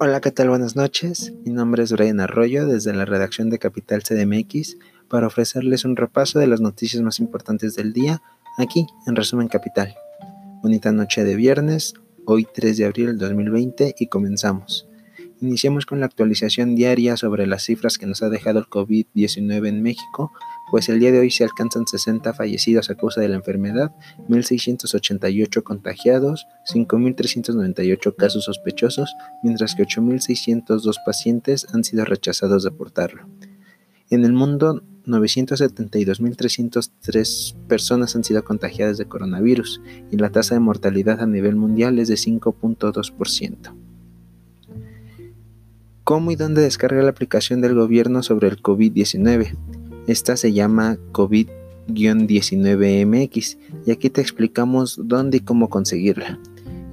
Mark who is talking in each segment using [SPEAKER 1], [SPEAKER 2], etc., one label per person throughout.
[SPEAKER 1] Hola, ¿qué tal? Buenas noches. Mi nombre es Brian Arroyo desde la redacción de Capital CDMX para ofrecerles un repaso de las noticias más importantes del día aquí en Resumen Capital. Bonita noche de viernes, hoy 3 de abril del 2020 y comenzamos. Iniciamos con la actualización diaria sobre las cifras que nos ha dejado el COVID-19 en México, pues el día de hoy se alcanzan 60 fallecidos a causa de la enfermedad, 1.688 contagiados, 5.398 casos sospechosos, mientras que 8.602 pacientes han sido rechazados de portarlo. En el mundo, 972.303 personas han sido contagiadas de coronavirus y la tasa de mortalidad a nivel mundial es de 5.2%. ¿Cómo y dónde descarga la aplicación del gobierno sobre el COVID-19? Esta se llama COVID-19MX y aquí te explicamos dónde y cómo conseguirla.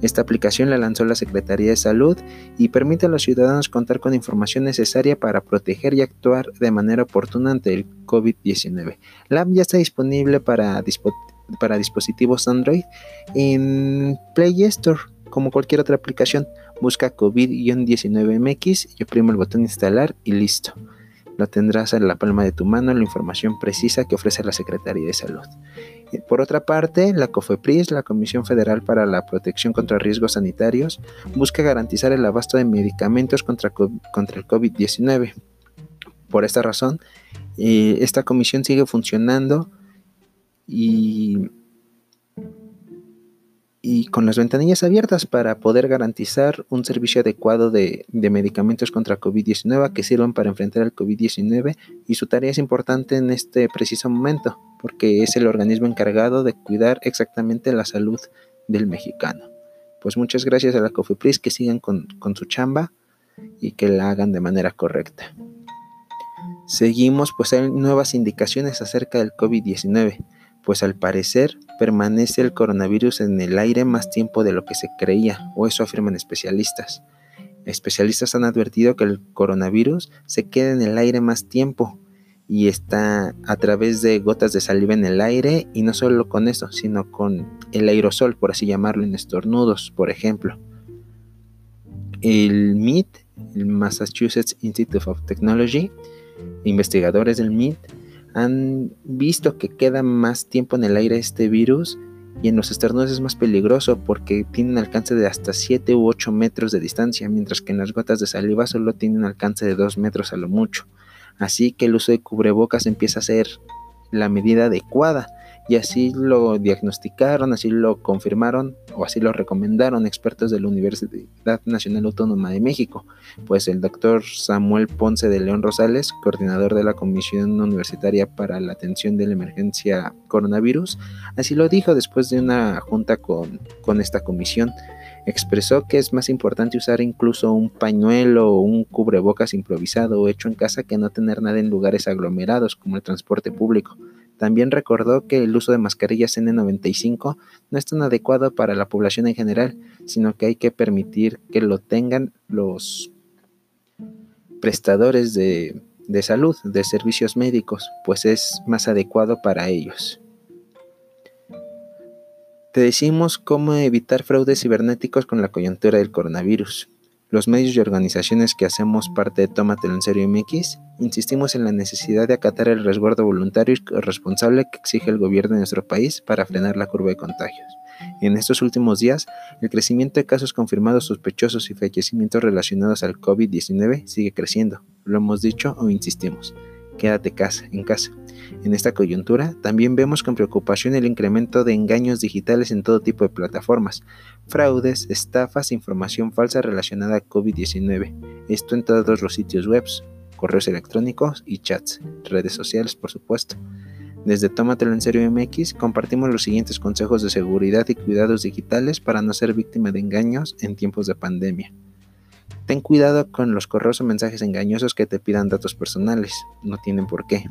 [SPEAKER 1] Esta aplicación la lanzó la Secretaría de Salud y permite a los ciudadanos contar con información necesaria para proteger y actuar de manera oportuna ante el COVID-19. La app ya está disponible para, para dispositivos Android en Play Store como cualquier otra aplicación, busca COVID-19MX y oprime el botón instalar y listo. Lo tendrás en la palma de tu mano la información precisa que ofrece la Secretaría de Salud. Por otra parte, la COFEPRIS, la Comisión Federal para la Protección contra Riesgos Sanitarios, busca garantizar el abasto de medicamentos contra, contra el COVID-19. Por esta razón, eh, esta comisión sigue funcionando y y con las ventanillas abiertas para poder garantizar un servicio adecuado de, medicamentos contra COVID-19 que sirvan para enfrentar el COVID-19 y su tarea es importante en este preciso momento porque es el organismo encargado de cuidar exactamente la salud del mexicano. Pues muchas gracias a la COFEPRIS que sigan con, con su chamba y que la hagan de manera correcta. Seguimos, pues hay nuevas indicaciones acerca del COVID-19 pues al parecer permanece el coronavirus en el aire más tiempo de lo que se creía, o eso afirman especialistas. Especialistas han advertido que el coronavirus se queda en el aire más tiempo y está a través de gotas de saliva en el aire y no solo con eso, sino con el aerosol, por así llamarlo, en estornudos, por ejemplo. El MIT, el Massachusetts Institute of Technology, investigadores del MIT, han visto que queda más tiempo en el aire este virus y en los estornudos es más peligroso porque tiene un alcance de hasta 7 u 8 metros de distancia, mientras que en las gotas de saliva solo tiene un alcance de 2 metros a lo mucho. Así que el uso de cubrebocas empieza a ser la medida adecuada y así lo diagnosticaron, así lo confirmaron o así lo recomendaron expertos de la Universidad Nacional Autónoma de México, pues el doctor Samuel Ponce de León Rosales, coordinador de la Comisión Universitaria para la Atención de la Emergencia Coronavirus, así lo dijo después de una junta con, con esta comisión. Expresó que es más importante usar incluso un pañuelo o un cubrebocas improvisado o hecho en casa que no tener nada en lugares aglomerados como el transporte público también recordó que el uso de mascarillas N95 no es tan adecuado para la población en general, sino que hay que permitir que lo tengan los prestadores de, salud, de servicios médicos, pues es más adecuado para ellos. Te decimos cómo evitar fraudes cibernéticos con la coyuntura del coronavirus. Los medios y organizaciones que hacemos parte de Tómatelo en serio MX insistimos en la necesidad de acatar el resguardo voluntario y responsable que exige el gobierno de nuestro país para frenar la curva de contagios. En estos últimos días, el crecimiento de casos confirmados sospechosos y fallecimientos relacionados al COVID-19 sigue creciendo. Lo hemos dicho o insistimos. Quédate casa, en casa. En esta coyuntura, también vemos con preocupación el incremento de engaños digitales en todo tipo de plataformas, fraudes, estafas, información falsa relacionada a COVID-19. Esto en todos los sitios web, correos electrónicos y chats, redes sociales, por supuesto. Desde Tómatelo en Serio MX compartimos los siguientes consejos de seguridad y cuidados digitales para no ser víctima de engaños en tiempos de pandemia. Ten cuidado con los correos o mensajes engañosos que te pidan datos personales, no tienen por qué.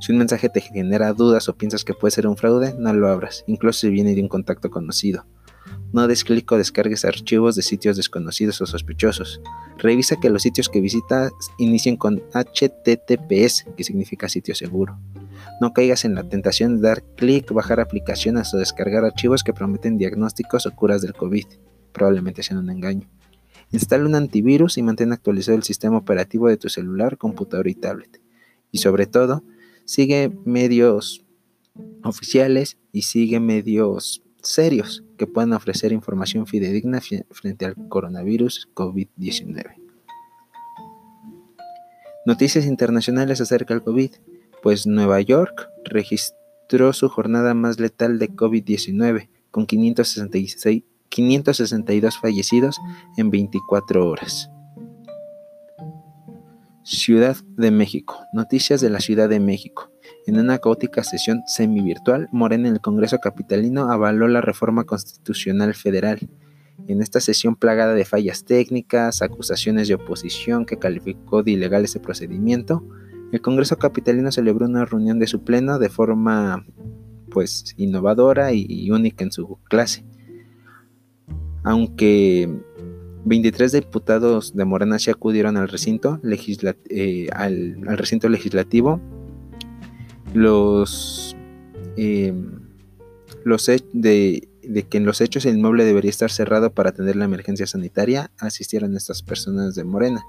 [SPEAKER 1] Si un mensaje te genera dudas o piensas que puede ser un fraude, no lo abras, incluso si viene de un contacto conocido. No des clic o descargues archivos de sitios desconocidos o sospechosos. Revisa que los sitios que visitas inicien con HTTPS, que significa sitio seguro. No caigas en la tentación de dar clic, bajar aplicaciones o descargar archivos que prometen diagnósticos o curas del COVID. Probablemente sean un engaño. Instala un antivirus y mantén actualizado el sistema operativo de tu celular, computador y tablet. Y sobre todo, sigue medios oficiales y sigue medios serios que puedan ofrecer información fidedigna frente al coronavirus COVID-19. Noticias internacionales acerca del COVID, pues Nueva York registró su jornada más letal de COVID-19 con 566 562 fallecidos en 24 horas. Ciudad de México. Noticias de la Ciudad de México. En una caótica sesión semi-virtual, Morena en el Congreso Capitalino avaló la reforma constitucional federal. En esta sesión plagada de fallas técnicas, acusaciones de oposición que calificó de ilegal ese procedimiento, el Congreso Capitalino celebró una reunión de su pleno de forma pues innovadora y única en su clase aunque 23 diputados de Morena se acudieron al recinto, eh, al, recinto legislativo, los, eh, los de, de, que en los hechos el inmueble debería estar cerrado para atender la emergencia sanitaria, asistieron estas personas de Morena,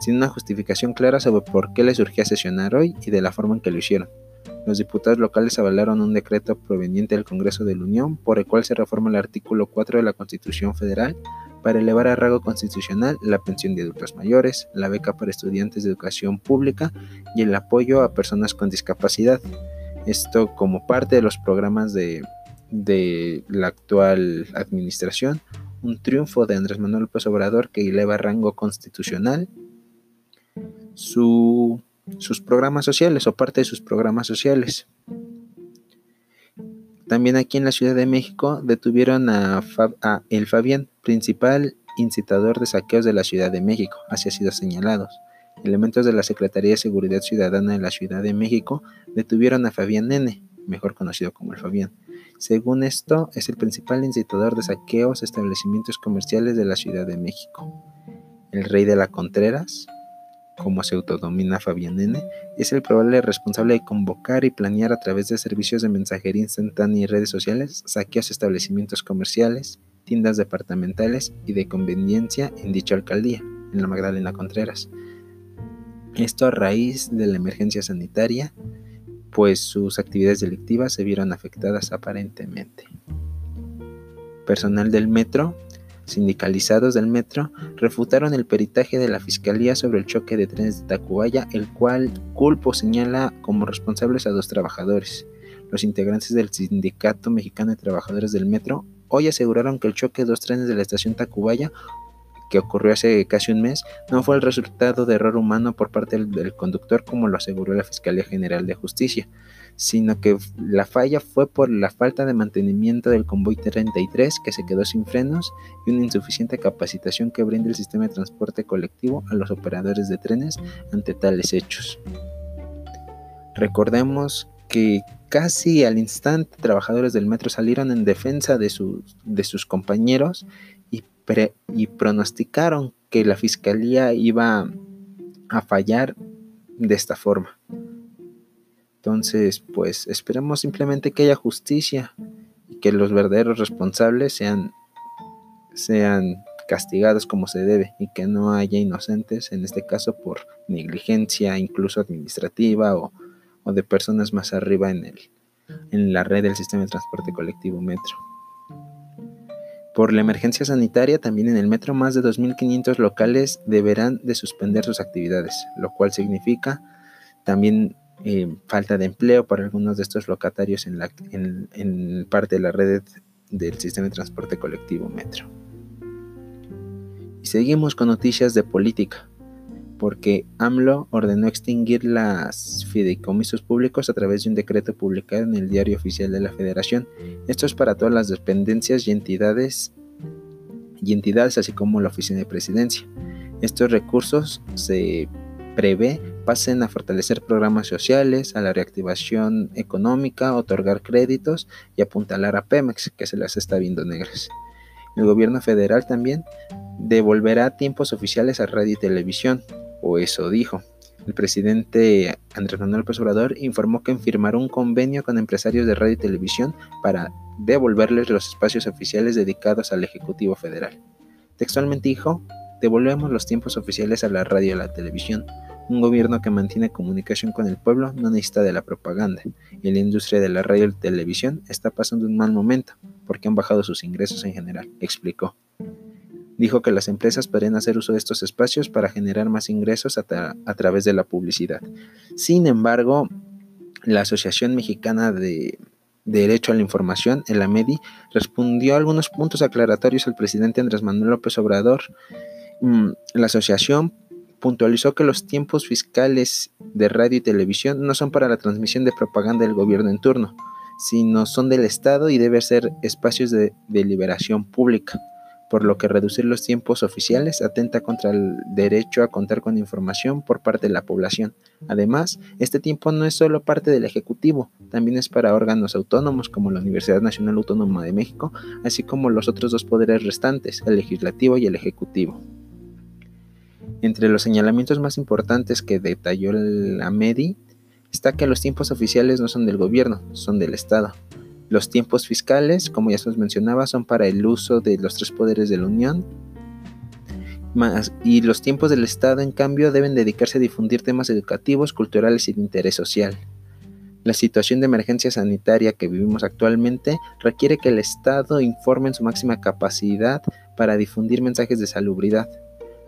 [SPEAKER 1] sin una justificación clara sobre por qué les surgía sesionar hoy y de la forma en que lo hicieron. Los diputados locales avalaron un decreto proveniente del Congreso de la Unión por el cual se reforma el artículo 4 de la Constitución Federal para elevar a rango constitucional la pensión de adultos mayores, la beca para estudiantes de educación pública y el apoyo a personas con discapacidad. Esto como parte de los programas de, de la actual administración, un triunfo de Andrés Manuel López Obrador que eleva a rango constitucional su sus programas sociales o parte de sus programas sociales. También aquí en la Ciudad de México detuvieron a, El Fabián, principal incitador de saqueos de la Ciudad de México, así ha sido señalados. Elementos de la Secretaría de Seguridad Ciudadana de la Ciudad de México detuvieron a Fabián N., mejor conocido como el Fabián. Según esto, es el principal incitador de saqueos a establecimientos comerciales de la Ciudad de México. El rey de la Contreras, como se autodomina Fabián N., es el probable responsable de convocar y planear a través de servicios de mensajería instantánea y redes sociales saqueos a establecimientos comerciales, tiendas departamentales y de conveniencia en dicha alcaldía, en la Magdalena Contreras. Esto a raíz de la emergencia sanitaria, pues sus actividades delictivas se vieron afectadas aparentemente. Personal del metro sindicalizados del metro refutaron el peritaje de la Fiscalía sobre el choque de trenes de Tacubaya, el cual Culpo señala como responsables a dos trabajadores. Los integrantes del Sindicato Mexicano de Trabajadores del Metro hoy aseguraron que el choque de dos trenes de la estación Tacubaya que ocurrió hace casi un mes no fue el resultado de error humano por parte del, conductor como lo aseguró la Fiscalía General de Justicia, sino que la falla fue por la falta de mantenimiento del convoy 33 que se quedó sin frenos y una insuficiente capacitación que brinda el sistema de transporte colectivo a los operadores de trenes ante tales hechos. Recordemos que casi al instante trabajadores del metro salieron en defensa de sus, de sus compañeros y, pronosticaron que la fiscalía iba a fallar de esta forma. Entonces, pues esperemos simplemente que haya justicia y que los verdaderos responsables sean, sean castigados como se debe y que no haya inocentes, en este caso por negligencia incluso administrativa o, o de personas más arriba en, el, en la red del sistema de transporte colectivo metro. Por la emergencia sanitaria, también en el metro más de 2.500 locales deberán de suspender sus actividades, lo cual significa también eh, falta de empleo para algunos de estos locatarios en, la, en, parte de la red del sistema de transporte colectivo Metro. Y seguimos con noticias de política, porque AMLO ordenó extinguir las fideicomisos públicos a través de un decreto publicado en el Diario Oficial de la Federación. Esto es para todas las dependencias y entidades y entidades así como la Oficina de Presidencia. Estos recursos se prevé pasen a fortalecer programas sociales, a la reactivación económica, otorgar créditos y apuntalar a Pemex, que se las está viendo negras. El gobierno federal también devolverá tiempos oficiales a radio y televisión, o eso dijo. El presidente Andrés Manuel López Obrador informó que firmará un convenio con empresarios de radio y televisión para devolverles los espacios oficiales dedicados al Ejecutivo Federal. Textualmente dijo devolvemos los tiempos oficiales a la radio y a la televisión. Un gobierno que mantiene comunicación con el pueblo no necesita de la propaganda, y la industria de la radio y televisión está pasando un mal momento, porque han bajado sus ingresos en general, explicó. Dijo que las empresas podrían hacer uso de estos espacios para generar más ingresos a, través de la publicidad. Sin embargo, la Asociación Mexicana de Derecho a la Información, el AMEDI, respondió a algunos puntos aclaratorios al presidente Andrés Manuel López Obrador. Mm, la asociación puntualizó que los tiempos fiscales de radio y televisión no son para la transmisión de propaganda del gobierno en turno, sino son del Estado y deben ser espacios de deliberación pública por lo que reducir los tiempos oficiales atenta contra el derecho a contar con información por parte de la población. Además, este tiempo no es solo parte del Ejecutivo, también es para órganos autónomos como la Universidad Nacional Autónoma de México, así como los otros dos poderes restantes, el legislativo y el ejecutivo. Entre los señalamientos más importantes que detalló la MEDI está que los tiempos oficiales no son del gobierno, son del Estado. Los tiempos fiscales, como ya se los mencionaba, son para el uso de los tres poderes de la Unión. y los tiempos del Estado, en cambio, deben dedicarse a difundir temas educativos, culturales y de interés social. La situación de emergencia sanitaria que vivimos actualmente requiere que el Estado informe en su máxima capacidad para difundir mensajes de salubridad.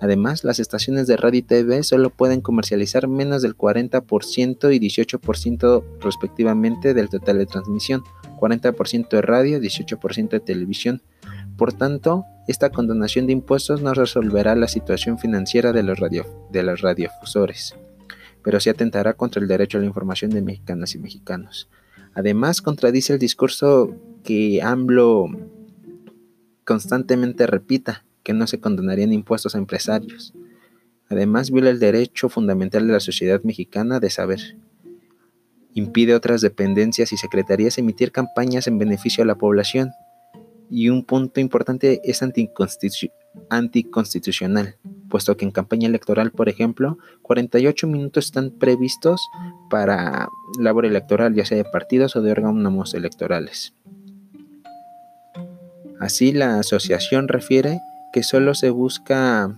[SPEAKER 1] Además, las estaciones de radio y TV solo pueden comercializar menos del 40% y 18% respectivamente del total de transmisión, 40% de radio, 18% de televisión. Por tanto, esta condonación de impuestos no resolverá la situación financiera de los, radio, radiofusores, pero sí atentará contra el derecho a la información de mexicanas y mexicanos. Además, contradice el discurso que AMLO constantemente repita, que no se condonarían impuestos a empresarios. Además, viola el derecho fundamental de la sociedad mexicana de saber impide otras dependencias y secretarías emitir campañas en beneficio a la población. Y un punto importante es anticonstitucional, puesto que en campaña electoral, por ejemplo, 48 minutos están previstos para labor electoral, ya sea de partidos o de órganos electorales. Así, la asociación refiere que solo se busca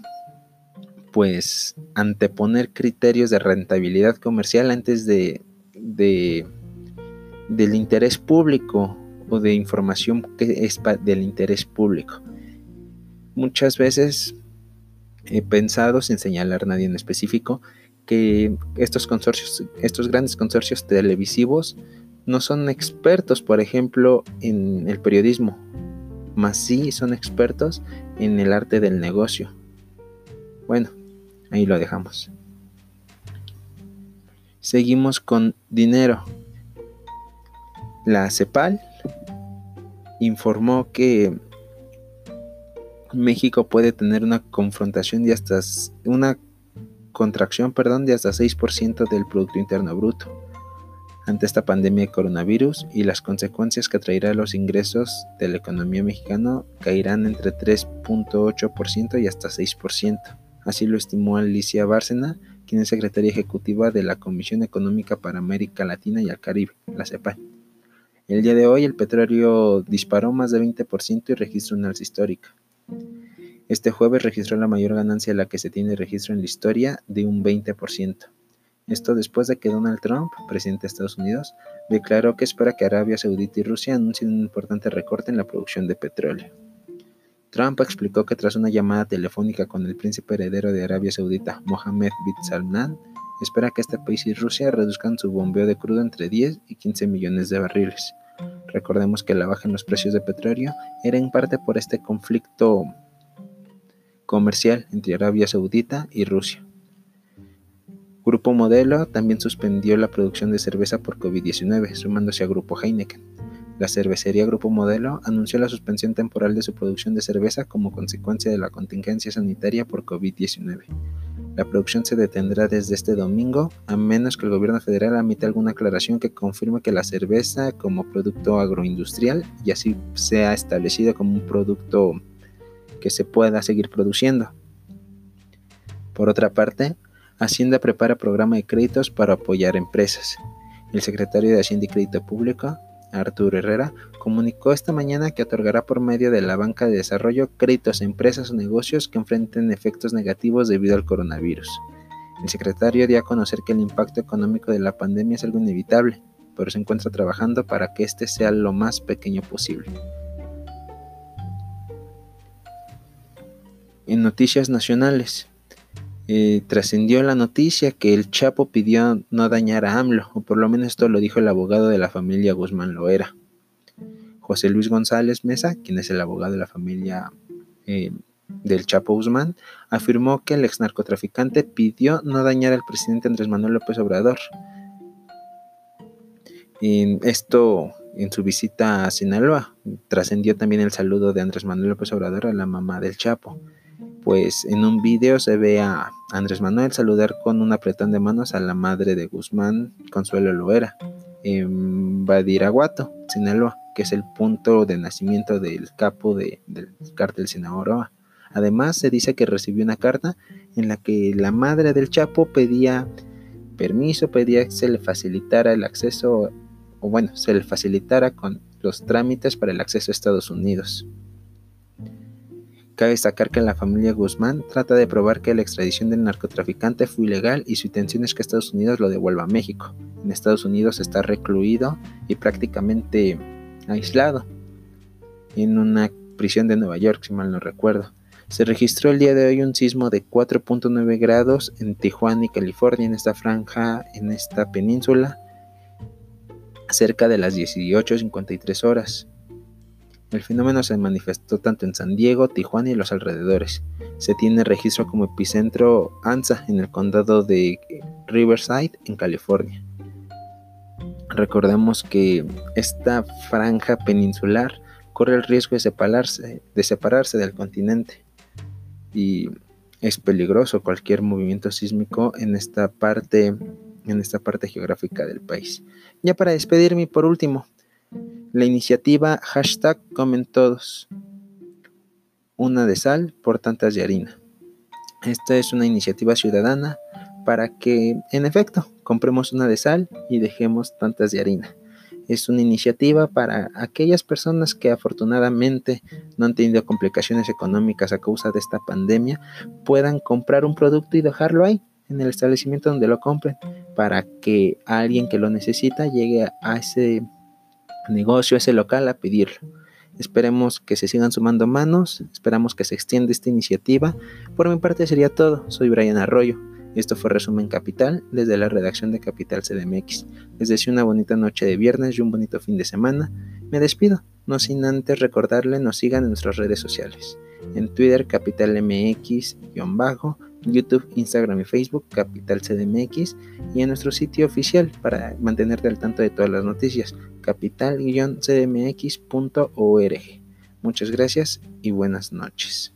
[SPEAKER 1] pues anteponer criterios de rentabilidad comercial antes de de, del interés público o de información que es del interés público. Muchas veces he pensado, sin señalar a nadie en específico, que estos consorcios, estos grandes consorcios televisivos no son expertos, por ejemplo, en el periodismo, más sí son expertos en el arte del negocio. Bueno, ahí lo dejamos. Seguimos con dinero. La CEPAL informó que México puede tener una confrontación de hasta una contracción, perdón, de hasta 6% del producto interno bruto ante esta pandemia de coronavirus y las consecuencias que traerá los ingresos de la economía mexicana caerán entre 3.8% y hasta 6%. Así lo estimó Alicia Bárcena, quien es secretaria ejecutiva de la Comisión Económica para América Latina y el Caribe, la CEPAL. El día de hoy el petróleo disparó más de 20% y registró una alza histórica. Este jueves registró la mayor ganancia de la que se tiene registro en la historia de un 20%. Esto después de que Donald Trump, presidente de Estados Unidos, declaró que espera que Arabia Saudita y Rusia anuncien un importante recorte en la producción de petróleo. Trump explicó que tras una llamada telefónica con el príncipe heredero de Arabia Saudita, Mohammed bin Salman, espera que este país y Rusia reduzcan su bombeo de crudo entre 10 y 15 millones de barriles. Recordemos que la baja en los precios de petróleo era en parte por este conflicto comercial entre Arabia Saudita y Rusia. Grupo Modelo también suspendió la producción de cerveza por COVID-19, sumándose a Grupo Heineken. La cervecería Grupo Modelo anunció la suspensión temporal de su producción de cerveza como consecuencia de la contingencia sanitaria por COVID-19. La producción se detendrá desde este domingo, a menos que el gobierno federal emita alguna aclaración que confirme que la cerveza como producto agroindustrial y así sea establecido como un producto que se pueda seguir produciendo. Por otra parte, Hacienda prepara programa de créditos para apoyar empresas. El secretario de Hacienda y Crédito Público, Arturo Herrera, comunicó esta mañana que otorgará por medio de la banca de desarrollo créditos a empresas o negocios que enfrenten efectos negativos debido al coronavirus. El secretario dio a conocer que el impacto económico de la pandemia es algo inevitable, pero se encuentra trabajando para que este sea lo más pequeño posible. En noticias nacionales, eh, trascendió la noticia que el Chapo pidió no dañar a AMLO, o por lo menos esto lo dijo el abogado de la familia Guzmán Loera. José Luis González Mesa, quien es el abogado de la familia eh, del Chapo Guzmán, afirmó que el ex narcotraficante pidió no dañar al presidente Andrés Manuel López Obrador, esto en su visita a Sinaloa. Trascendió también el saludo de Andrés Manuel López Obrador a la mamá del Chapo. Pues en un video se ve a Andrés Manuel saludar con un apretón de manos a la madre de Guzmán, Consuelo Loera, en Badiraguato, Sinaloa, que es el punto de nacimiento del capo del cártel Sinaloa. Además, se dice que recibió una carta en la que la madre del Chapo pedía permiso, pedía que se le facilitara el acceso o bueno, se le facilitara con los trámites para el acceso a Estados Unidos. Cabe destacar que la familia Guzmán trata de probar que la extradición del narcotraficante fue ilegal y su intención es que Estados Unidos lo devuelva a México. En Estados Unidos está recluido y prácticamente aislado en una prisión de Nueva York, si mal no recuerdo. Se registró el día de hoy un sismo de 4.9 grados en Tijuana y California, en esta franja, en esta península, cerca de las 18.53 horas. El fenómeno se manifestó tanto en San Diego, Tijuana y los alrededores. Se tiene registro como epicentro ANSA en el condado de Riverside, en California. Recordemos que esta franja peninsular corre el riesgo de separarse, de separarse del continente y es peligroso cualquier movimiento sísmico en esta parte en esta parte geográfica del país. Ya para despedirme, por último, la iniciativa hashtag comen todos. Una de sal por tantas de harina. Esta es una iniciativa ciudadana para que, en efecto, compremos una de sal y dejemos tantas de harina. Es una iniciativa para aquellas personas que afortunadamente no han tenido complicaciones económicas a causa de esta pandemia, puedan comprar un producto y dejarlo ahí en el establecimiento donde lo compren para que alguien que lo necesita llegue a ese negocio, ese local a pedirlo. Esperemos que se sigan sumando manos, esperamos que se extienda esta iniciativa. Por mi parte sería todo. Soy Brian Arroyo. Esto fue Resumen Capital desde la redacción de Capital CDMX. Les deseo una bonita noche de viernes y un bonito fin de semana. Me despido, no sin antes recordarle nos sigan en nuestras redes sociales. En Twitter Capital MX-bajo YouTube, Instagram y Facebook, Capital CDMX, y en nuestro sitio oficial para mantenerte al tanto de todas las noticias, capital-cdmx.org. Muchas gracias y buenas noches.